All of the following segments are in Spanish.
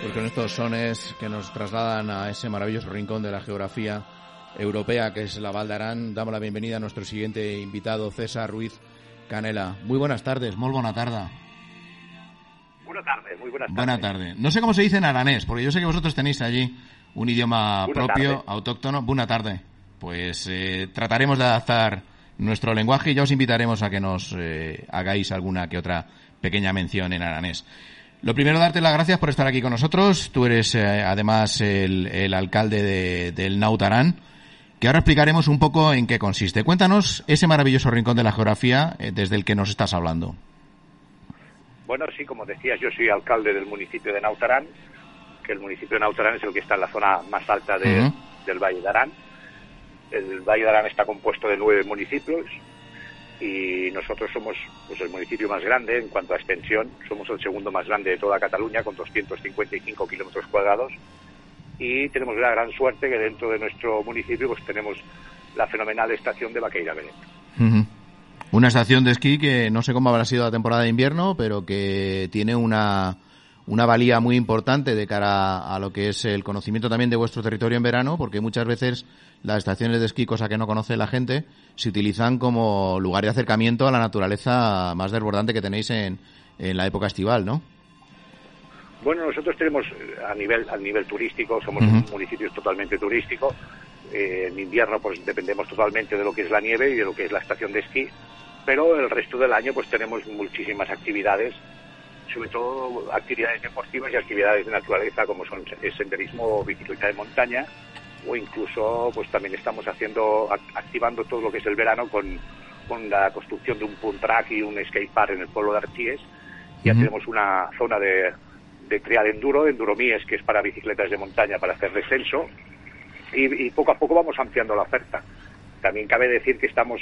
Pues con estos sones que nos trasladan a ese maravilloso rincón de la geografía europea que es la Val d'Aran, damos la bienvenida a nuestro siguiente invitado, César Ruiz Canela. Muy buenas tardes, muy buena tarde. Buenas tardes, muy buenas tardes. Buena tarde. No sé cómo se dice en aranés, porque yo sé que vosotros tenéis allí un idioma Buena propio, tarde. autóctono. Buena tarde. Pues eh, trataremos de adaptar nuestro lenguaje y ya os invitaremos a que nos eh, hagáis alguna que otra pequeña mención en aranés. Lo primero, darte las gracias por estar aquí con nosotros. Tú eres eh, además el, el alcalde de- del Nautarán, que ahora explicaremos un poco en qué consiste. Cuéntanos ese maravilloso rincón de la geografía eh, desde el que nos estás hablando. Bueno, sí, como decías, yo soy alcalde del municipio de Nautarán, que el municipio de Nautarán es el que está en la zona más alta de- del Valle de Arán. El Valle de Arán está compuesto de nueve municipios y nosotros somos pues, el municipio más grande en cuanto a extensión. Somos el segundo más grande de toda Cataluña, con 255 kilómetros cuadrados. Y tenemos la gran suerte que dentro de nuestro municipio pues tenemos la fenomenal estación de Vaqueira Benet. Ujú. Una estación de esquí que no sé cómo habrá sido la temporada de invierno, pero que tiene una, una valía muy importante de cara a lo que es el conocimiento también de vuestro territorio en verano, porque muchas veces las estaciones de esquí, cosa que no conoce la gente, se utilizan como lugar de acercamiento a la naturaleza más desbordante que tenéis en, en la época estival, ¿no? Bueno, nosotros tenemos eh, a nivel a nivel turístico, somos Ujú. un municipio totalmente turístico. Eh, en invierno pues dependemos totalmente de lo que es la nieve y de lo que es la estación de esquí, pero el resto del año pues tenemos muchísimas actividades, sobre todo actividades deportivas y actividades de naturaleza como son el senderismo o bicicleta de montaña o incluso pues también estamos haciendo ac- activando todo lo que es el verano con, con la construcción de un punt track y un skate park en el pueblo de Arties. Ya Ujú. tenemos una zona de, de de enduro, enduromies, que es para bicicletas de montaña, para hacer descenso, y, y poco a poco vamos ampliando la oferta. También cabe decir que estamos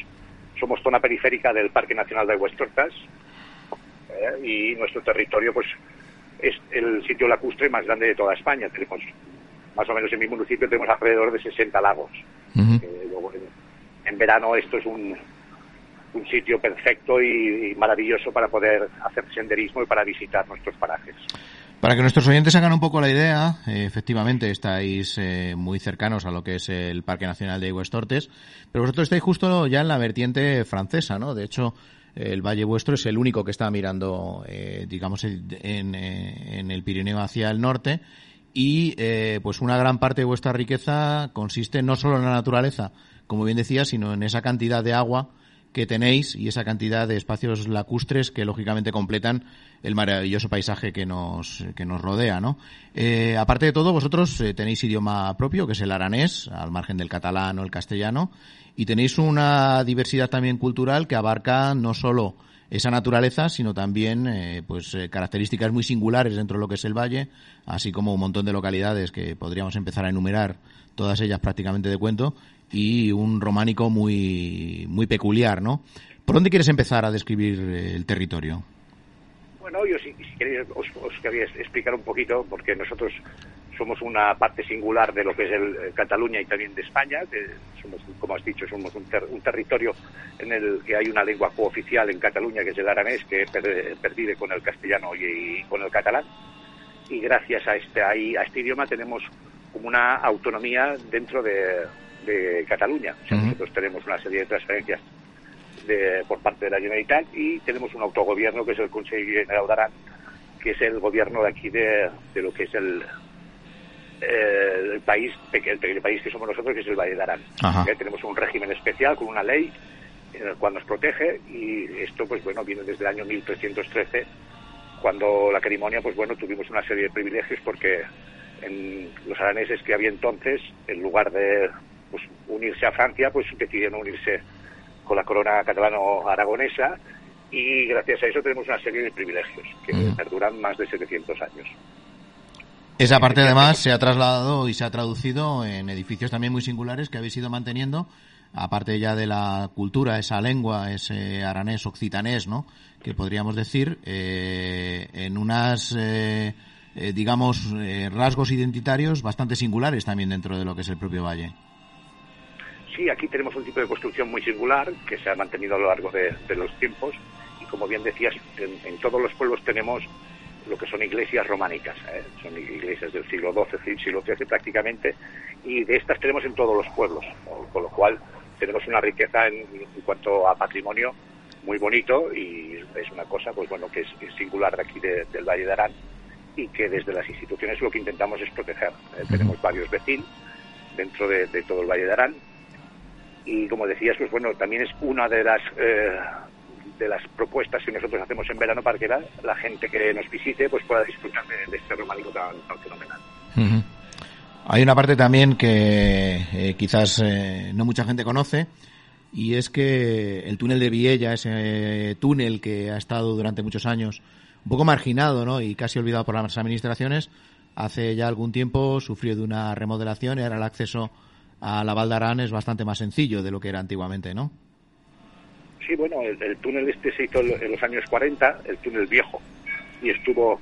somos zona periférica del Parque Nacional de Huestortas eh, y nuestro territorio pues es el sitio lacustre más grande de toda España. Tenemos más o menos en mi municipio tenemos alrededor de 60 lagos. Eh, luego, en, en verano esto es un, un sitio perfecto y, y maravilloso para poder hacer senderismo y para visitar nuestros parajes. Para que nuestros oyentes hagan un poco la idea, eh, efectivamente estáis eh, muy cercanos a lo que es el Parque Nacional de Huestortes, pero vosotros estáis justo ya en la vertiente francesa, ¿no? De hecho, el valle vuestro es el único que está mirando, eh, digamos, eh, en el Pirineo hacia el norte y eh, pues una gran parte de vuestra riqueza consiste no solo en la naturaleza, como bien decía, sino en esa cantidad de agua que tenéis y esa cantidad de espacios lacustres que lógicamente completan el maravilloso paisaje que nos, que nos rodea, ¿no? Eh, aparte de todo, vosotros eh, tenéis idioma propio, que es el aranés, al margen del catalán o el castellano, y tenéis una diversidad también cultural que abarca no solo esa naturaleza, sino también eh, pues eh, características muy singulares dentro de lo que es el valle, así como un montón de localidades que podríamos empezar a enumerar, todas ellas prácticamente de cuento, y un románico muy muy peculiar, ¿no? ¿Por dónde quieres empezar a describir eh, el territorio? Bueno, yo si, si queréis os, os quería explicar un poquito, porque nosotros somos una parte singular de lo que es el, eh, Cataluña y también de España. que somos, como has dicho, somos un, ter- un territorio en el que hay una lengua cooficial en Cataluña, que es el aranés, que per- pervive con el castellano y, y con el catalán. Y gracias a este, a este idioma tenemos como una autonomía dentro de, de Cataluña. O sea, nosotros tenemos una serie de transferencias de- por parte de la Generalitat y tenemos un autogobierno que es el Consejo General de Arán, que es el gobierno de aquí de, de lo que es el, eh, el país, el pequeño país que somos nosotros, que es el Valle de Arán. Eh, tenemos un régimen especial con una ley en el cual nos protege y esto pues bueno viene desde el año 1313 cuando la cerimonia pues bueno tuvimos una serie de privilegios porque en los araneses que había entonces en lugar de pues, unirse a Francia pues decidieron unirse con la corona catalano-aragonesa y gracias a eso tenemos una serie de privilegios que perduran más de 700 años. Esa parte además se ha trasladado y se ha traducido en edificios también muy singulares que habéis ido manteniendo, aparte ya de la cultura, esa lengua, ese aranés occitanés, ¿no? Que podríamos decir, eh, en unas, eh, eh, digamos, rasgos identitarios bastante singulares también dentro de lo que es el propio valle. Sí, aquí tenemos un tipo de construcción muy singular que se ha mantenido a lo largo de, los tiempos y como bien decías, en todos los pueblos tenemos lo que son iglesias románicas, ¿eh? son iglesias del siglo XII, siglo XIII prácticamente, y de estas tenemos en todos los pueblos, con lo cual tenemos una riqueza en, cuanto a patrimonio muy bonito y es una cosa pues bueno que es, singular de aquí del Valle de Arán y que desde las instituciones lo que intentamos es proteger. ¿eh? Tenemos varios vecinos dentro de, todo el Valle de Arán y como decías pues bueno también es una de las eh, de las propuestas que nosotros hacemos en verano para que la, gente que nos visite pues pueda disfrutar de, este románico tan, fenomenal. Hay una parte también que eh, quizás eh, no mucha gente conoce y es que el túnel de Viella, ese túnel que ha estado durante muchos años un poco marginado ¿no? y casi olvidado por las administraciones, hace ya algún tiempo sufrió de una remodelación ahora el acceso a la Valdarán es bastante más sencillo de lo que era antiguamente, ¿no? Sí, bueno, el, túnel este se hizo en los años 40, el túnel viejo, y estuvo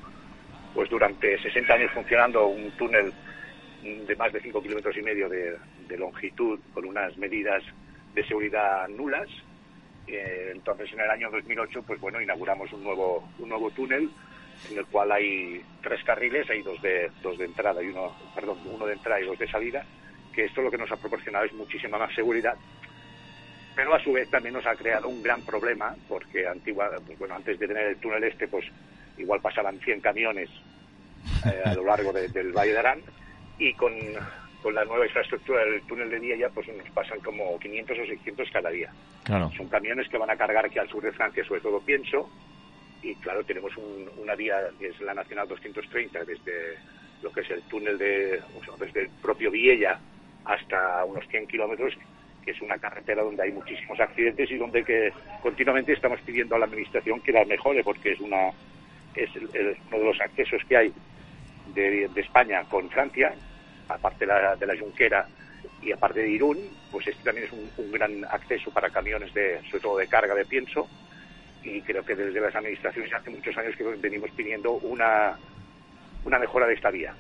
pues durante 60 años funcionando un túnel de más de 5 kilómetros y medio de, longitud con unas medidas de seguridad nulas. Eh, entonces, en el año 2008, pues bueno, inauguramos un nuevo un nuevo túnel en el cual hay tres carriles, hay dos de dos de entrada y uno, perdón, uno de entrada y dos de salida. Esto lo que nos ha proporcionado es muchísima más seguridad pero a su vez también nos ha creado un gran problema porque antigua, pues bueno, antes de tener el túnel este, pues igual pasaban 100 camiones eh, a lo largo del Valle de Arán y con, la nueva infraestructura del túnel de ya pues nos pasan como 500 o 600 cada día. Claro. Son camiones que van a cargar aquí al sur de Francia, sobre todo pienso, y claro, tenemos una vía que es la Nacional 230 desde lo que es el túnel de, desde el propio Viella hasta unos 100 kilómetros que es una carretera donde hay muchísimos accidentes y donde que continuamente estamos pidiendo a la administración que la mejore porque es una es uno de los accesos que hay de, España con Francia, aparte de la, de la Junquera y aparte de Irún, pues este también es un, gran acceso para camiones de, sobre todo de carga de pienso, y creo que desde las administraciones hace muchos años que venimos pidiendo una, una mejora de esta vía.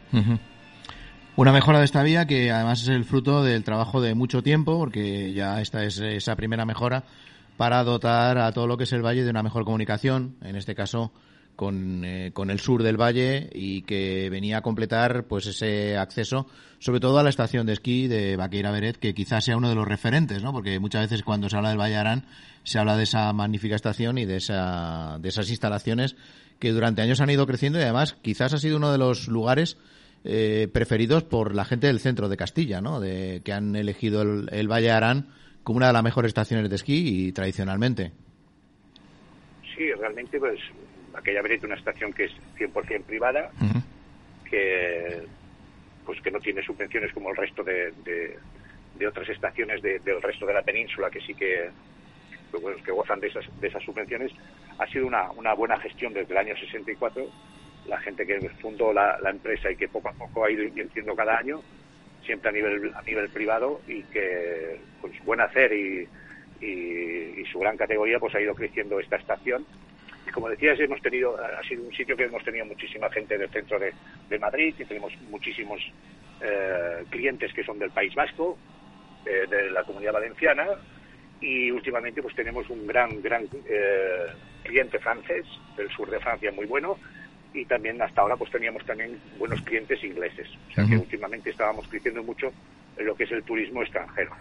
Una mejora de esta vía que además es el fruto del trabajo de mucho tiempo, porque ya esta es esa primera mejora para dotar a todo lo que es el valle de una mejor comunicación, en este caso con, eh, con el sur del valle y que venía a completar pues ese acceso, sobre todo a la estación de esquí de Baqueira Beret, que quizás sea uno de los referentes, ¿no? Porque muchas veces cuando se habla del Valle Arán se habla de esa magnífica estación y de esa de esas instalaciones que durante años han ido creciendo y además quizás ha sido uno de los lugares eh, preferidos por la gente del centro de Castilla, ¿no? De, que han elegido el, Valle Arán como una de las mejores estaciones de esquí y tradicionalmente. Sí, realmente, pues, aquella es una estación que es 100% privada, que pues que no tiene subvenciones como el resto de, de, otras estaciones del resto de la península que sí que pues, que gozan de esas, de esas subvenciones, ha sido una, una buena gestión desde el año 64 la gente que fundó la, empresa y que poco a poco ha ido invirtiendo cada año, siempre a nivel, a nivel privado y que con su buen hacer y, su gran categoría pues ha ido creciendo esta estación. Como decías, hemos tenido, ha sido un sitio que hemos tenido muchísima gente del centro de, Madrid y tenemos muchísimos eh, clientes que son del País Vasco, de la Comunidad Valenciana y últimamente pues tenemos un gran, gran eh, cliente francés del sur de Francia muy bueno y también hasta ahora pues teníamos también buenos clientes ingleses. O sea que últimamente estábamos creciendo mucho en lo que es el turismo extranjero.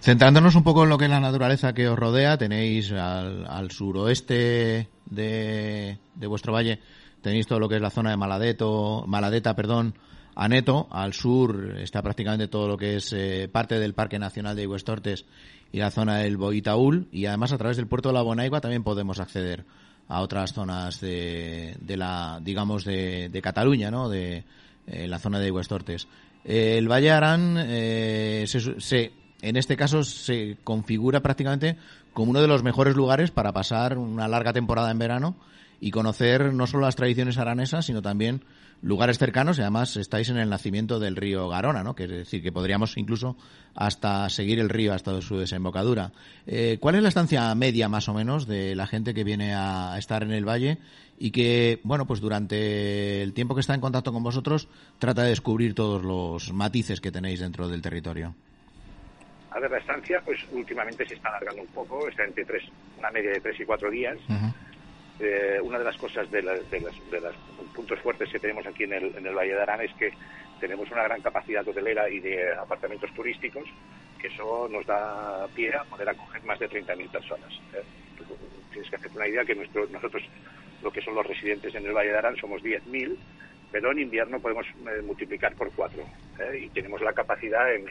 Centrándonos un poco en lo que es la naturaleza que os rodea, tenéis al, suroeste de, de, vuestro valle, tenéis todo lo que es la zona de Maladeto, Maladeta, perdón, Aneto, al sur está prácticamente todo lo que es eh, parte del Parque Nacional de Iguestortes y la zona del Boitaúl, y además a través del puerto de la Bonaigua también podemos acceder a otras zonas de, de la, digamos, de, de Cataluña, ¿no? De eh, la zona de Huestortes. el Valle Arán, eh, se, en este caso, se configura prácticamente como uno de los mejores lugares para pasar una larga temporada en verano y conocer no solo las tradiciones aranesas, sino también lugares cercanos y además estáis en el nacimiento del río Garona, ¿no? Que es decir, que podríamos incluso hasta seguir el río hasta su desembocadura. Eh, ¿Cuál es la estancia media más o menos de la gente que viene a estar en el valle y que, bueno, pues durante el tiempo que está en contacto con vosotros trata de descubrir todos los matices que tenéis dentro del territorio? A ver, la estancia, pues últimamente se está alargando un poco, está entre tres, una media de tres y cuatro días. Eh, una de las cosas de, los puntos fuertes que tenemos aquí en el, en el Valle de Arán es que tenemos una gran capacidad hotelera y de apartamentos turísticos, que eso nos da pie a poder acoger más de 30.000 personas. ¿eh? Tienes que hacerte una idea que nuestro, nosotros, lo que son los residentes en el Valle de Arán, somos 10.000 pero en invierno podemos eh, multiplicar por cuatro ¿eh? y tenemos la capacidad en,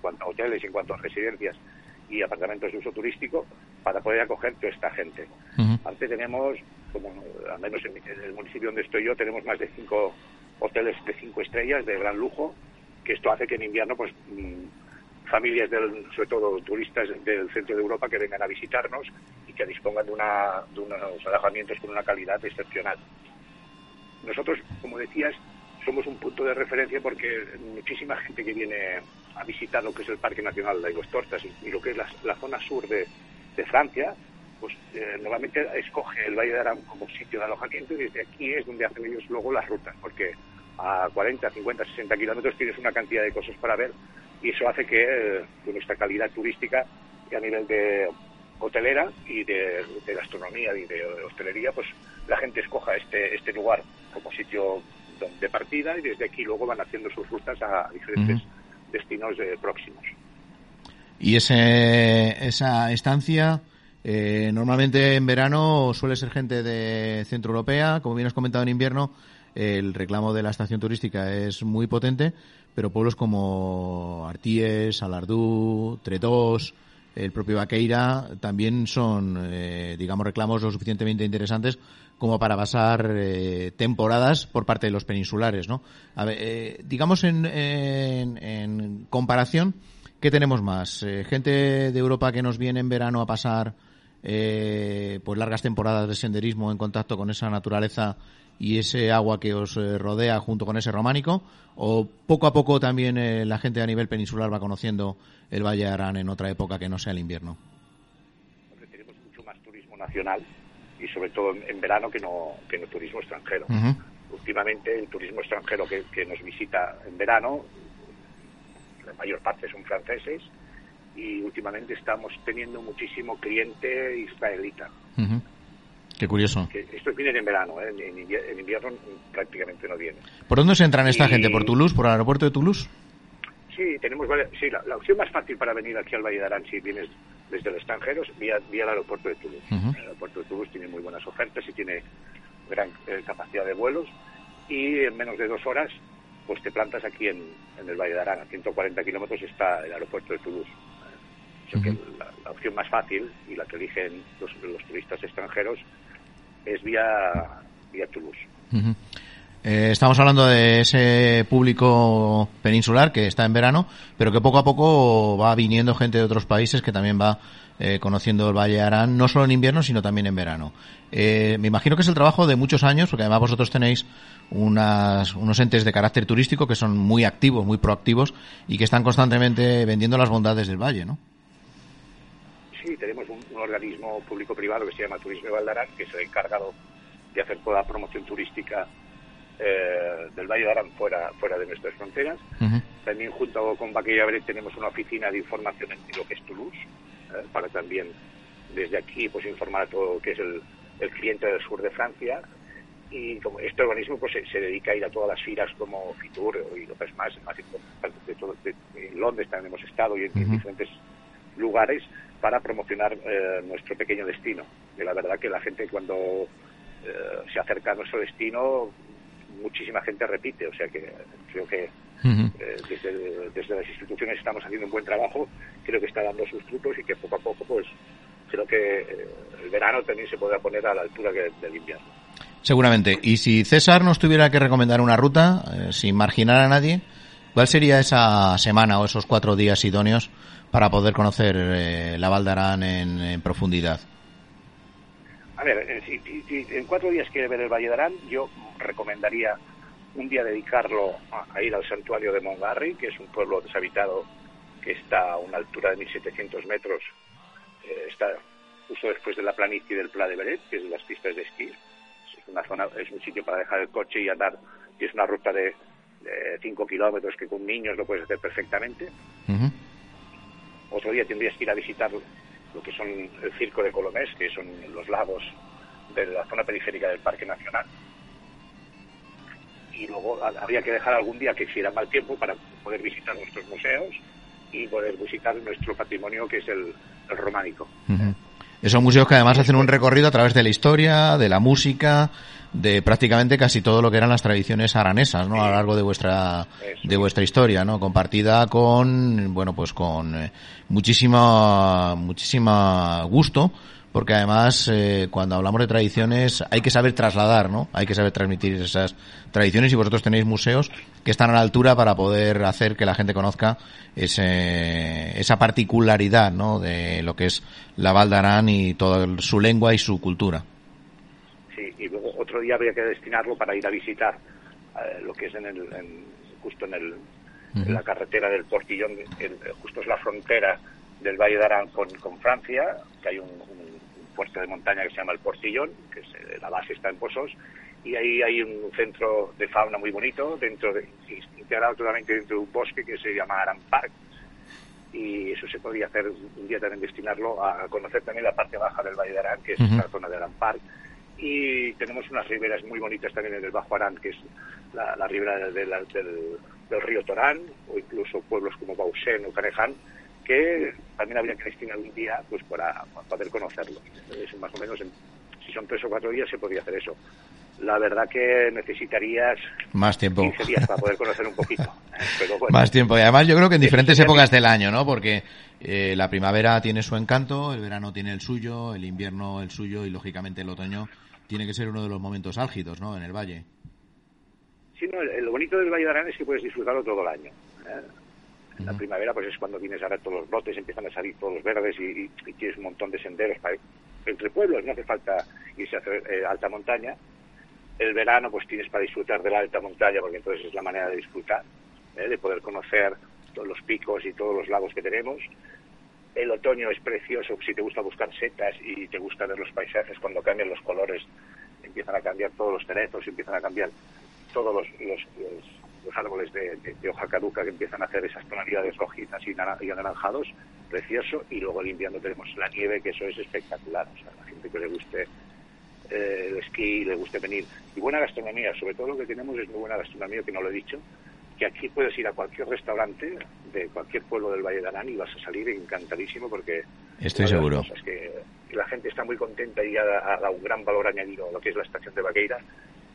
cuanto a hoteles, en cuanto a residencias y apartamentos de uso turístico para poder acoger toda esta gente. Antes tenemos, como al menos en, el municipio donde estoy yo, tenemos más de cinco hoteles de cinco estrellas de gran lujo, que esto hace que en invierno, pues mm, familias, del, sobre todo turistas del centro de Europa, que vengan a visitarnos y que dispongan de, una, de unos alojamientos con una calidad excepcional. Nosotros, como decías, somos un punto de referencia porque muchísima gente que viene a visitar lo que es el Parque Nacional de los Tortas y, lo que es la, zona sur de, Francia, pues eh, normalmente escoge el Valle de Arán como sitio de alojamiento y desde aquí es donde hacen ellos luego las rutas, porque a 40, 50, 60 kilómetros tienes una cantidad de cosas para ver y eso hace que eh, nuestra calidad turística y a nivel de hotelera y de, gastronomía y de hostelería, pues la gente escoja este, este lugar como sitio de partida y desde aquí luego van haciendo sus rutas a diferentes destinos eh, próximos. Y ese, esa estancia, eh, normalmente en verano suele ser gente de Centro Europea, como bien has comentado en invierno, el reclamo de la estación turística es muy potente, pero pueblos como Artíes, Alardú, Tretós, el propio Vaqueira también son, eh, digamos, reclamos lo suficientemente interesantes como para pasar eh, temporadas por parte de los peninsulares, ¿no? A ver, eh, digamos en, en, comparación, ¿qué tenemos más? gente de Europa que nos viene en verano a pasar pues largas temporadas de senderismo en contacto con esa naturaleza y ese agua que os rodea junto con ese románico, o poco a poco también la gente a nivel peninsular va conociendo el Valle de Arán en otra época que no sea el invierno? Porque tenemos mucho más turismo nacional y sobre todo en, verano que no, que no turismo extranjero. Últimamente el turismo extranjero que, nos visita en verano, la mayor parte son franceses y últimamente estamos teniendo muchísimo cliente israelita. Qué curioso. Estos vienen en verano, ¿eh? en, invierno, prácticamente no vienen. ¿Por dónde se entran esta gente? ¿Por Toulouse? ¿Por el aeropuerto de Toulouse? Sí, tenemos sí, la, opción más fácil para venir aquí al Valle de Arán si vienes desde el extranjero es vía, vía el aeropuerto de Toulouse. El aeropuerto de Toulouse tiene muy buenas ofertas y tiene gran eh, capacidad de vuelos y en menos de dos horas pues te plantas aquí en, el Valle de Arán. A 140 kilómetros está el aeropuerto de Toulouse. Que la, opción más fácil y la que eligen los, turistas extranjeros es vía, vía Toulouse. Eh, estamos hablando de ese público peninsular que está en verano, pero que poco a poco va viniendo gente de otros países que también va eh, conociendo el Valle Arán, no solo en invierno, sino también en verano. Eh, me imagino que es el trabajo de muchos años, porque además vosotros tenéis unas, unos entes de carácter turístico que son muy activos, muy proactivos y que están constantemente vendiendo las bondades del valle, ¿no? Sí, tenemos un, organismo público-privado que se llama Turismo Valdarán, que se ha encargado de hacer toda la promoción turística eh, del Valle de Arán fuera, fuera de nuestras fronteras. También junto con Baquilla Bret tenemos una oficina de información en lo que es Toulouse, eh, para también desde aquí pues informar a todo lo que es el, cliente del sur de Francia. Y como este organismo pues se, dedica a ir a todas las filas como Fitur y lo que es más, más importante de todo, en Londres también hemos estado y en, diferentes lugares para promocionar eh, nuestro pequeño destino. Y la verdad que la gente cuando se acerca a nuestro destino muchísima gente repite, o sea que creo que eh, desde, las instituciones estamos haciendo un buen trabajo, creo que está dando sus frutos y que poco a poco pues creo que eh, el verano también se podrá poner a la altura del invierno. Seguramente. Y si César nos tuviera que recomendar una ruta, eh, sin marginar a nadie, ¿cuál sería esa semana o esos cuatro días idóneos para poder conocer la Valdarán en, en profundidad? A ver, si, en cuatro días quiere ver el Valle de Arán, yo recomendaría un día dedicarlo a, ir al santuario de Mongarry, que es un pueblo deshabitado que está a una altura de 1.700 metros, eh, está justo después de la planicie del Pla de Beret, que es las pistas de esquí. Es una zona, es un sitio para dejar el coche y andar, y es una ruta de 5 kilómetros que con niños lo puedes hacer perfectamente. Otro día tendrías que ir a visitar lo que son el circo de Colomés, que son los lagos de la zona periférica del Parque Nacional. Y luego habría que dejar algún día que hiciera mal tiempo para poder visitar nuestros museos y poder visitar nuestro patrimonio que es el, románico. Esos museos que además hacen un recorrido a través de la historia, de la música, de prácticamente casi todo lo que eran las tradiciones aranesas, ¿no? A lo largo de vuestra de vuestra historia, ¿no? Compartida con bueno, pues con eh, muchísima muchísima gusto, porque además eh, cuando hablamos de tradiciones hay que saber trasladar, ¿no? Hay que saber transmitir esas tradiciones y vosotros tenéis museos que están a la altura para poder hacer que la gente conozca ese, esa particularidad, ¿no? De lo que es la Val y toda su lengua y su cultura y luego otro día habría que destinarlo para ir a visitar eh, lo que es en el, justo en, el, la carretera del Portillón, justo es la frontera del Valle de Arán con, Francia, que hay un, un, puerto de montaña que se llama el Portillón, que es, eh, la base está en Posos, y ahí hay un centro de fauna muy bonito, dentro de, integrado totalmente dentro de un bosque que se llama Aran Park, y eso se podría hacer un día también destinarlo a conocer también la parte baja del Valle de Arán, que es la zona de Aran Park, y tenemos unas riberas muy bonitas también en el Bajo Arán, que es la, ribera del, río Torán, o incluso pueblos como Bausen o Caneján, que también habría que destinar un día pues para, poder conocerlo. más o menos, si son tres o cuatro días, se podría hacer eso. La verdad que necesitarías más tiempo 15 días para poder conocer un poquito. Más tiempo. Y además yo creo que en diferentes épocas del año, ¿no? Porque eh, la primavera tiene su encanto, el verano tiene el suyo, el invierno el suyo y lógicamente el otoño tiene que ser uno de los momentos álgidos, ¿no? En el valle. Sí, no, lo bonito del Valle de Arán es que puedes disfrutarlo todo el año. ¿eh? En la primavera, pues es cuando tienes ahora todos los brotes, empiezan a salir todos los verdes y, tienes un montón de senderos para, entre pueblos, no hace falta irse a hacer eh, alta montaña. El verano, pues tienes para disfrutar de la alta montaña, porque entonces es la manera de disfrutar, ¿eh? de poder conocer todos los picos y todos los lagos que tenemos. El otoño es precioso si te gusta buscar setas y te gusta ver los paisajes cuando cambian los colores, empiezan a cambiar todos los cerezos, empiezan a cambiar todos los, los, árboles de, hoja caduca que empiezan a hacer esas tonalidades rojitas y, anaranjados, precioso. Y luego el invierno tenemos la nieve, que eso es espectacular. O sea, la gente que le guste eh, el esquí, le guste venir. Y buena gastronomía, sobre todo lo que tenemos es muy buena gastronomía, que no lo he dicho, que aquí puedes ir a cualquier restaurante de cualquier pueblo del Valle de Arán y vas a salir encantadísimo porque... Estoy seguro. Es que la gente está muy contenta y ha, dado un gran valor añadido a lo que es la estación de Vaqueira,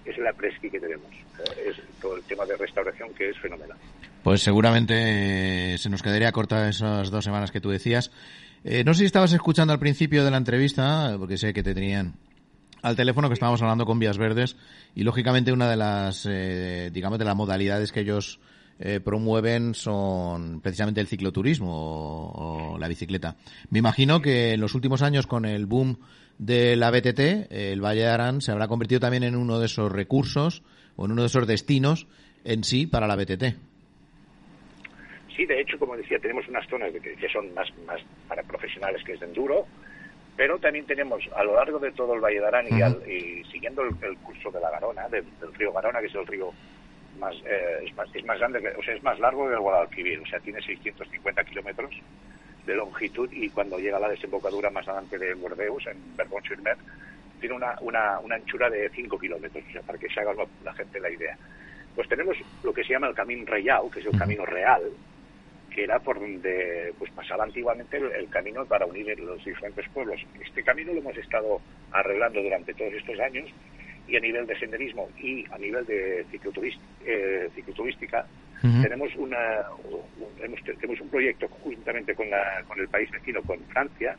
es la presqui que tenemos. Eh, es todo el tema de restauración que es fenomenal. Pues seguramente eh, se nos quedaría corta esas dos semanas que tú decías. Eh, no sé si estabas escuchando al principio de la entrevista, porque sé que te tenían al teléfono que estábamos hablando con Vías Verdes y lógicamente una de las, eh, digamos, de las modalidades que ellos eh, promueven son precisamente el cicloturismo o, la bicicleta. Me imagino que en los últimos años con el boom de la BTT, el Valle de Arán se habrá convertido también en uno de esos recursos o en uno de esos destinos en sí para la BTT. Sí, de hecho, como decía, tenemos unas zonas que, son más, más para profesionales que es de enduro, pero también tenemos a lo largo de todo el Valle de Arán y, siguiendo el, curso de la Garona, del, río Garona, que es el río más, eh, es más, grande, o sea, es más largo que el Guadalquivir, o sea, tiene 650 kilómetros de longitud y cuando llega a la desembocadura más adelante de Bordeus, en berbon sur tiene una, una, una, anchura de 5 kilómetros, o sea, para que se haga la gente la idea. Pues tenemos lo que se llama el Camino Reyau, que es el camino real, que era por donde pues pasaba antiguamente el, camino para unir los diferentes pueblos. Este camino lo hemos estado arreglando durante todos estos años y a nivel de senderismo y a nivel de eh, cicloturística tenemos una un, tenemos un proyecto conjuntamente con, la, con el país vecino, con Francia,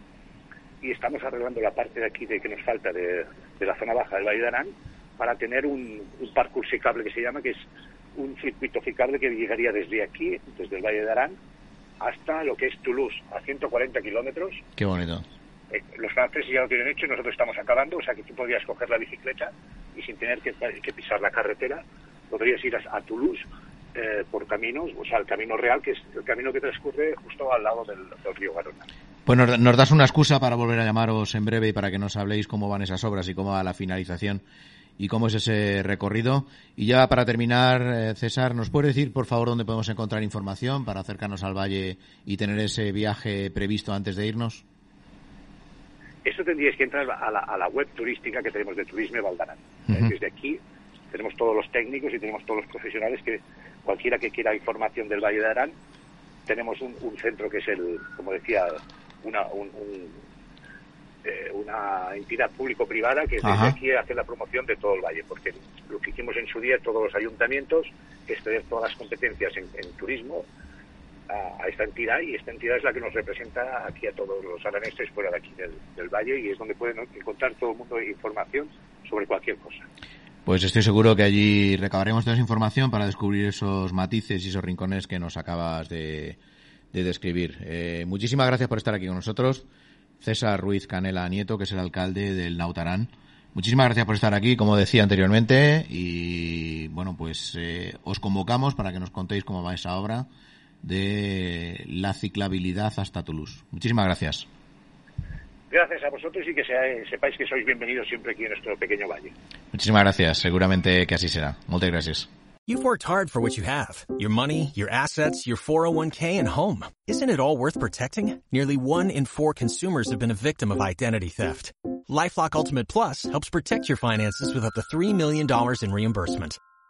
y estamos arreglando la parte de aquí de que nos falta de, la zona baja del Valle de Arán para tener un, un parkour ciclable que se llama, que es un circuito ciclable que llegaría desde aquí, desde el Valle de Arán, hasta lo que es Toulouse, a 140 kilómetros. Qué bonito. Eh, los franceses ya lo tienen hecho y nosotros estamos acabando, o sea que tú podrías coger la bicicleta y sin tener que, pisar la carretera, podrías ir a, Toulouse eh, por caminos, o sea, el camino real, que es el camino que transcurre justo al lado del, río Garona. Pues nos, das una excusa para volver a llamaros en breve y para que nos habléis cómo van esas obras y cómo va la finalización y cómo es ese recorrido. Y ya para terminar, eh, César, ¿nos puede decir, por favor, dónde podemos encontrar información para acercarnos al valle y tener ese viaje previsto antes de irnos? Eso tendríais que entrar a la, web turística que tenemos de Turismo Valdarán. Desde aquí tenemos todos los técnicos y tenemos todos los profesionales que cualquiera que quiera información del Valle de Arán, tenemos un, centro que es el, como decía, una, un eh, una entidad público-privada que desde aquí hace la promoción de todo el valle, porque lo que hicimos en su día todos los ayuntamientos es tener todas las competencias en, turismo a, esta entidad y esta entidad es la que nos representa aquí a todos los araneses fuera de aquí del, valle y es donde pueden encontrar todo el mundo información sobre cualquier cosa. Pues estoy seguro que allí recabaremos toda esa información para descubrir esos matices y esos rincones que nos acabas de, describir. Eh, muchísimas gracias por estar aquí con nosotros. César Ruiz Canela Nieto, que es el alcalde del Nautarán. Muchísimas gracias por estar aquí, como decía anteriormente, y bueno, pues eh, os convocamos para que nos contéis cómo va esa obra de la ciclabilidad hasta Toulouse. Muchísimas gracias. Gracias a vosotros y que sepáis que sois bienvenidos siempre aquí en nuestro pequeño valle. Muchísimas gracias, seguramente que así será. Muchas gracias. You've worked hard for what you have your money, your assets, your 401k, and home. Isn't it all worth protecting? Nearly one in four consumers have been a victim of identity theft. Lifelock Ultimate Plus helps protect your finances with up to $3 million in reimbursement.